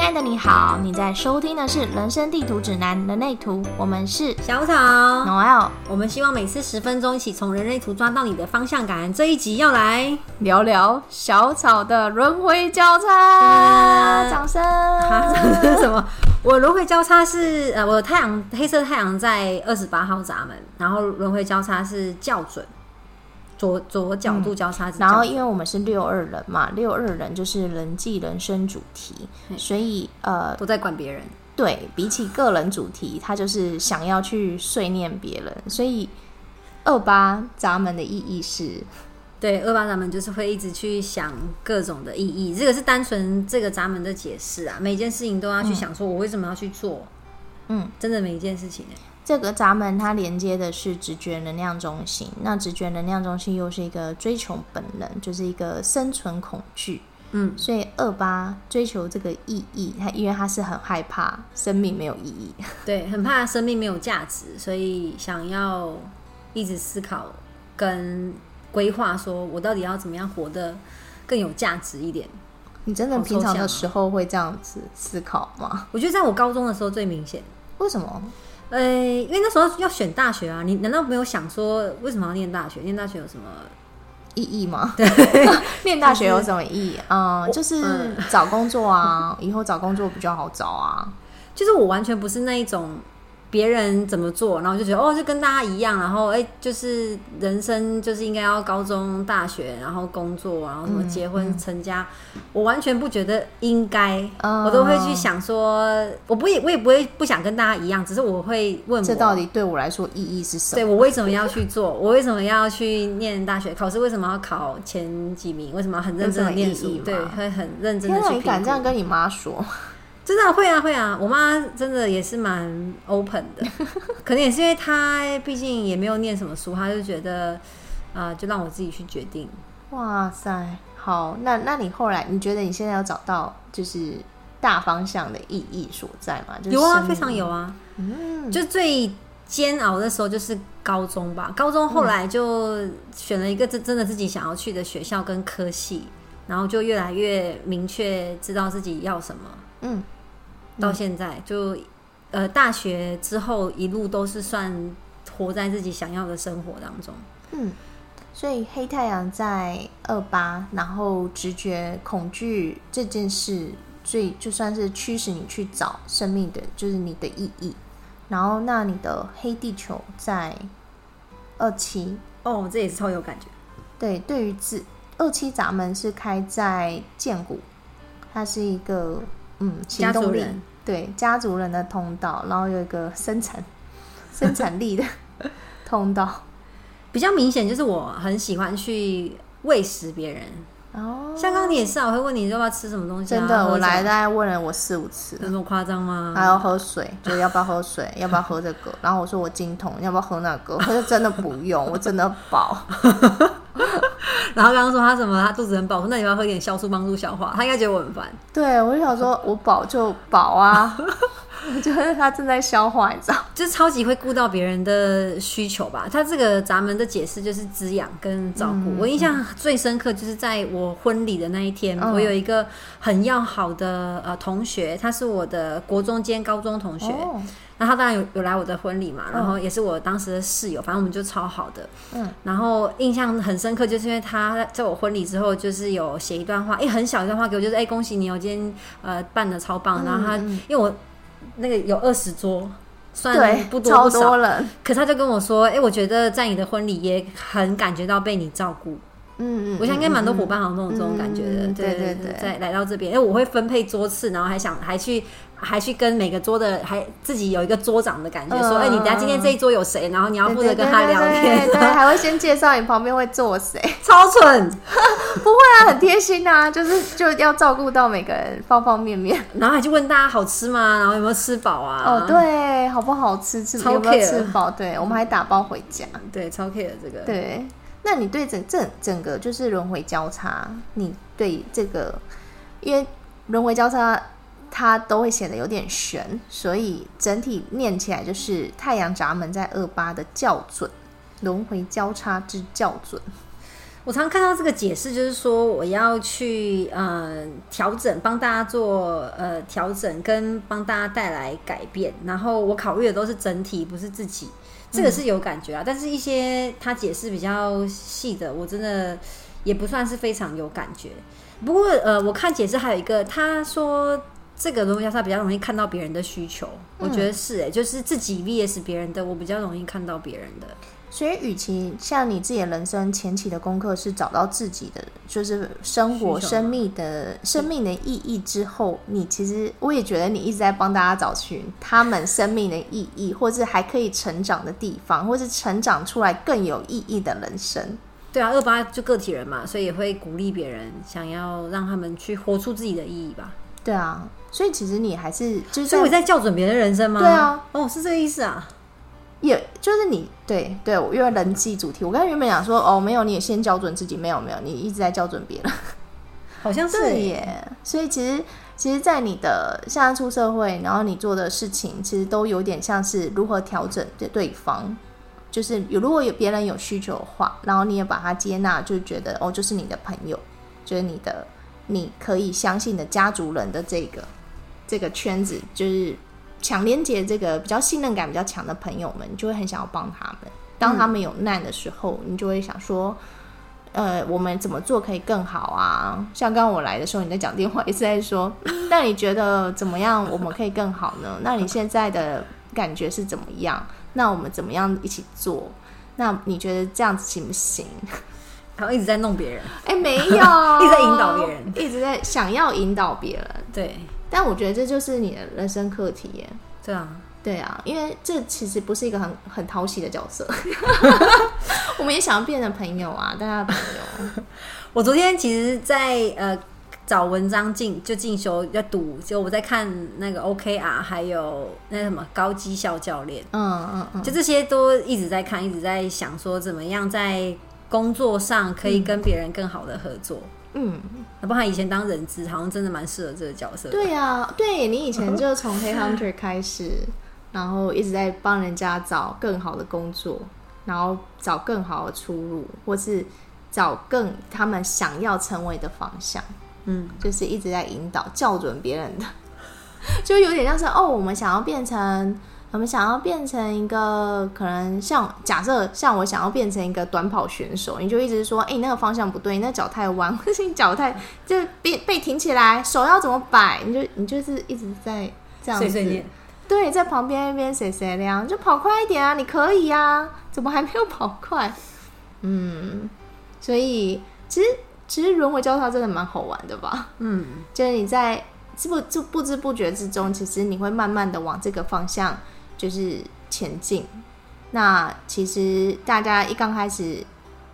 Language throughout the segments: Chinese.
亲爱的你好，你在收听的是《人生地图指南：人类图》，我们是小草，Noel，我们希望每次十分钟，一起从人类图抓到你的方向感。这一集要来，聊聊小草的轮回交叉，掌声！啊，这是什么？我轮回交叉是呃，我的太阳黑色太阳在二十八号闸门，然后轮回交叉是校准，左左角度交叉然后，因为我们是六二人嘛，六二人就是人际人生主题，所以呃，都在管别人。对比起个人主题，他就是想要去碎念别人，所以二八闸门的意义是，对，二八闸门就是会一直去想各种的意义，这个是单纯这个闸门的解释啊。每件事情都要去想，说我为什么要去做？嗯，真的每一件事情、欸，这个闸门它连接的是直觉能量中心，那直觉能量中心又是一个追求本能，就是一个生存恐惧。嗯，所以二八追求这个意义，他因为他是很害怕生命没有意义，对，很怕生命没有价值，所以想要一直思考跟规划，说我到底要怎么样活得更有价值一点。你真的平常的时候会这样子思考吗？我觉得在我高中的时候最明显。为什么？呃，因为那时候要选大学啊，你难道没有想说为什么要念大学？念大学有什么？意义吗？对，念大学有什么意义？嗯，就是嗯找工作啊，以后找工作比较好找啊。就是我完全不是那一种别人怎么做，然后就觉得哦，就跟大家一样，然后哎、就是人生就是应该要高中、大学，然后工作，然后什么嗯结婚、成家，我完全不觉得应该，嗯我都会去想说，我不也我也不会不想跟大家一样，只是我会问我这到底对我来说意义是什么？对我为什么要去做？我为什么要去念大学？考试为什么要考前几名？为什么要很认真的念书？对，会很认真的去敢这样。跟你妈说？真的会啊会啊！我妈真的也是蛮 open 的，可能也是因为她毕竟也没有念什么书，她就觉得啊、呃就让我自己去决定。哇塞，好，那那你后来你觉得你现在有找到就是大方向的意义所在吗？就是有啊，非常有啊。嗯，就最煎熬的时候就是高中吧，高中后来就选了一个真真的自己想要去的学校跟科系，然后就越来越明确知道自己要什么。嗯，到现在就呃大学之后一路都是算活在自己想要的生活当中。嗯，所以黑太阳在二八，然后直觉恐惧这件事，最就算是驱使你去找生命的，就是你的意义。然后，那你的黑地球在二七，哦，这也是超有感觉。对，对于自二七闸门是开在剑谷，它是一个嗯行动力家族人，对家族人的通道，然后有一个生产 生产力的 通道。比较明显就是我很喜欢去喂食别人，哦，像刚刚你也是啊，我会问你要不要吃什么东西、啊。真的，我来大概问了我四五次有，这么夸张吗？还要喝水，就要不要喝水，要不要喝这个，然后我说我精通，要不要喝那个，他说真的不用，我真的饱。然后刚刚说他什么，他肚子很饱，说那你要喝点酵素帮助消化？他应该觉得我很烦。对，我就想说我饱就饱啊，我觉得他正在消化，你知道。就是超级会顾到别人的需求吧。他这个咱们的解释就是滋养跟照顾。我印象最深刻就是在我婚礼的那一天，嗯我有一个很要好的呃同学，他是我的国中兼高中同学，哦，那他当然有有来我的婚礼嘛，然后也是我当时的室友，反正我们就超好的。嗯，然后印象很深刻，就是因为他在我婚礼之后，就是有写一段话，哎、很小一段话给我，就是哎、恭喜你哦，今天呃办的超棒。然后他、因为我那个有二十桌，算，不多超不少多，人，可他就跟我说，哎、我觉得在你的婚礼也很感觉到被你照顾。嗯嗯，我想应该蛮多伙伴，好像都有这种感觉的，嗯对对对对在来到这边，因为我会分配桌次，然后还想还去还去跟每个桌的还自己有一个桌长的感觉，嗯说，哎、你等下今天这一桌有谁，然后你要负责跟他聊天，对对，还会先介绍你旁边会坐谁，超蠢。不会啊，很贴心啊，就是就要照顾到每个人方方面面。然后还去问大家好吃吗？然后有没有吃饱啊？哦，对，好不好吃，吃超有没有吃饱？对，我们还打包回家。对，超 care 这个。对，那你对整整整个就是轮回交叉，你对这个，因为轮回交叉它都会显得有点悬，所以整体念起来就是太阳闸门在二八的校准，轮回交叉之校准。我常看到这个解释，就是说我要去呃调整，帮大家做呃调整，跟帮大家带来改变。然后我考虑的都是整体，不是自己。这个是有感觉啊，但是一些他解释比较细的，我真的也不算是非常有感觉。不过呃，我看解释还有一个，他说这个东西他比较容易看到别人的需求，我觉得是哎，就是自己 VS 别人的，我比较容易看到别人的。所以，与其像你自己的人生前期的功课是找到自己的，就是生活、生命的生命的意义之后，你其实我也觉得你一直在帮大家找寻他们生命的意义，或是还可以成长的地方，或是成长出来更有意义的人生。对啊，二八就个体人嘛，所以也会鼓励别人，想要让他们去活出自己的意义吧。对啊，所以其实你还是就是所以我在校准别人的人生吗？对啊，哦，是这个意思啊。也就是你对对，我因为人际主题，我刚才原本想说哦，没有，你也先校准自己，没有没有，你一直在校准别人，好像是耶。所以其实其实，在你的现在出社会，然后你做的事情，其实都有点像是如何调整的对方，就是有如果有别人有需求的话，然后你也把他接纳，就觉得哦，就是你的朋友，就是你的你可以相信的家族人的这个这个圈子，就是。强连接这个比较信任感比较强的朋友们，就会很想要帮他们。当他们有难的时候，你就会想说：“呃，我们怎么做可以更好啊？”像刚刚我来的时候，你在讲电话，一直在说：“那你觉得怎么样？我们可以更好呢？那你现在的感觉是怎么样？那我们怎么样一起做？那你觉得这样子行不行？” 然后一直在弄别人，哎，没有，一直在引导别人，一直在想要引导别人，对。但我觉得这就是你的人生课题耶。对啊，对啊，因为这其实不是一个很很讨喜的角色。我们也想要变成朋友啊，大家朋友。我昨天其实，在呃找文章进就进修要读，就我在看那个 OKR，还有那什么高绩效教练，嗯嗯嗯，就这些都一直在看，一直在想说怎么样在工作上可以跟别人更好的合作。嗯，那包括以前当人质，好像真的蛮适合这个角色。对呀，对你以前就 从黑 hunter 开始，然后一直在帮人家找更好的工作，然后找更好的出路，或是找更他们想要成为的方向。嗯，就是一直在引导、校准别人的，就有点像是哦，我们想要变成。我们想要变成一个可能像假设像我想要变成一个短跑选手，你就一直说，哎，你那个方向不对，那脚太弯，或者你脚太就被被挺起来，手要怎么摆？你就你就是一直在这样子，对，在旁边一边谁谁亮，就跑快一点啊，你可以呀，怎么还没有跑快？嗯，所以其实其实轮回交叉真的蛮好玩的吧？嗯，就是你在不不不知不觉之中，其实你会慢慢的往这个方向。就是前进。那其实大家一刚开始，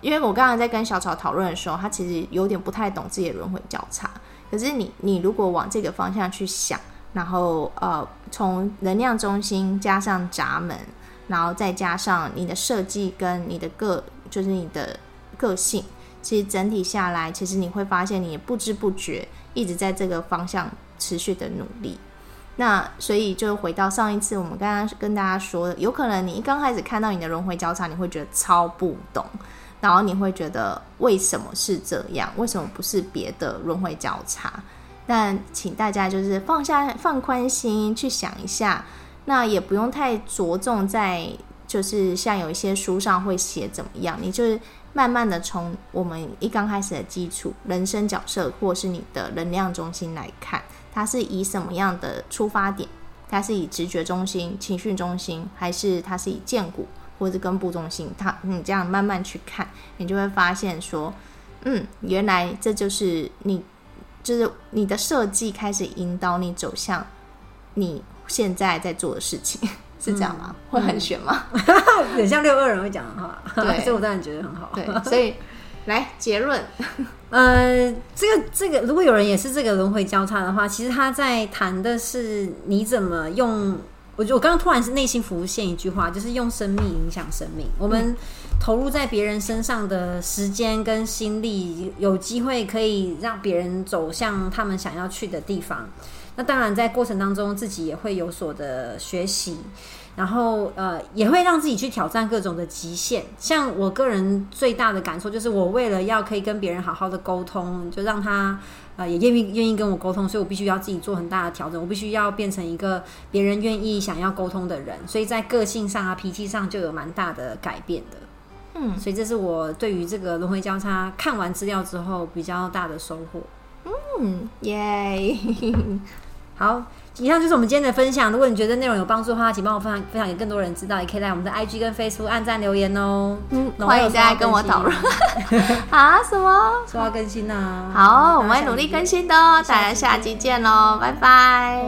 因为我刚刚在跟小草讨论的时候，他其实有点不太懂自己的轮回交叉。可是你你如果往这个方向去想，然后呃，从能量中心加上闸门，然后再加上你的设计跟你的个，就是你的个性，其实整体下来，其实你会发现，你不知不觉一直在这个方向持续的努力。那所以就回到上一次我们刚刚跟大家说的，有可能你一刚开始看到你的轮回交叉，你会觉得超不懂，然后你会觉得为什么是这样？为什么不是别的轮回交叉？但请大家就是放下放宽心去想一下，那也不用太着重在就是像有一些书上会写怎么样，你就是慢慢的从我们一刚开始的基础人生角色或是你的能量中心来看。它是以什么样的出发点？它是以直觉中心、情绪中心，还是它是以剑骨或者根部中心？它你这样慢慢去看，你就会发现说，嗯，原来这就是你，就是你的设计开始引导你走向你现在在做的事情，是这样吗？会很玄吗？很像六二人会讲的话，对，所以我当然觉得很好。对，所以。来结论，呃，这个这个，如果有人也是这个轮回交叉的话，其实他在谈的是你怎么用。我我刚刚突然是内心浮现一句话，就是用生命影响生命。我们投入在别人身上的时间跟心力，有机会可以让别人走向他们想要去的地方。那当然在过程当中自己也会有所的学习。然后呃，也会让自己去挑战各种的极限。像我个人最大的感受就是，我为了要可以跟别人好好的沟通，就让他呃也愿意愿意跟我沟通，所以我必须要自己做很大的调整。我必须要变成一个别人愿意想要沟通的人，所以在个性上啊、脾气上就有蛮大的改变的。嗯，所以这是我对于这个轮回交叉看完资料之后比较大的收获。嗯，耶，好。以上就是我们今天的分享。如果你觉得内容有帮助的话，请帮我分享分享给更多人知道。也可以在我们的 IG 跟 Facebook 按赞留言哦。嗯，欢迎大家跟我讨论。啊？什么？说要更新啊？好，我们会努力更新的哦。大家下期见喽，拜拜。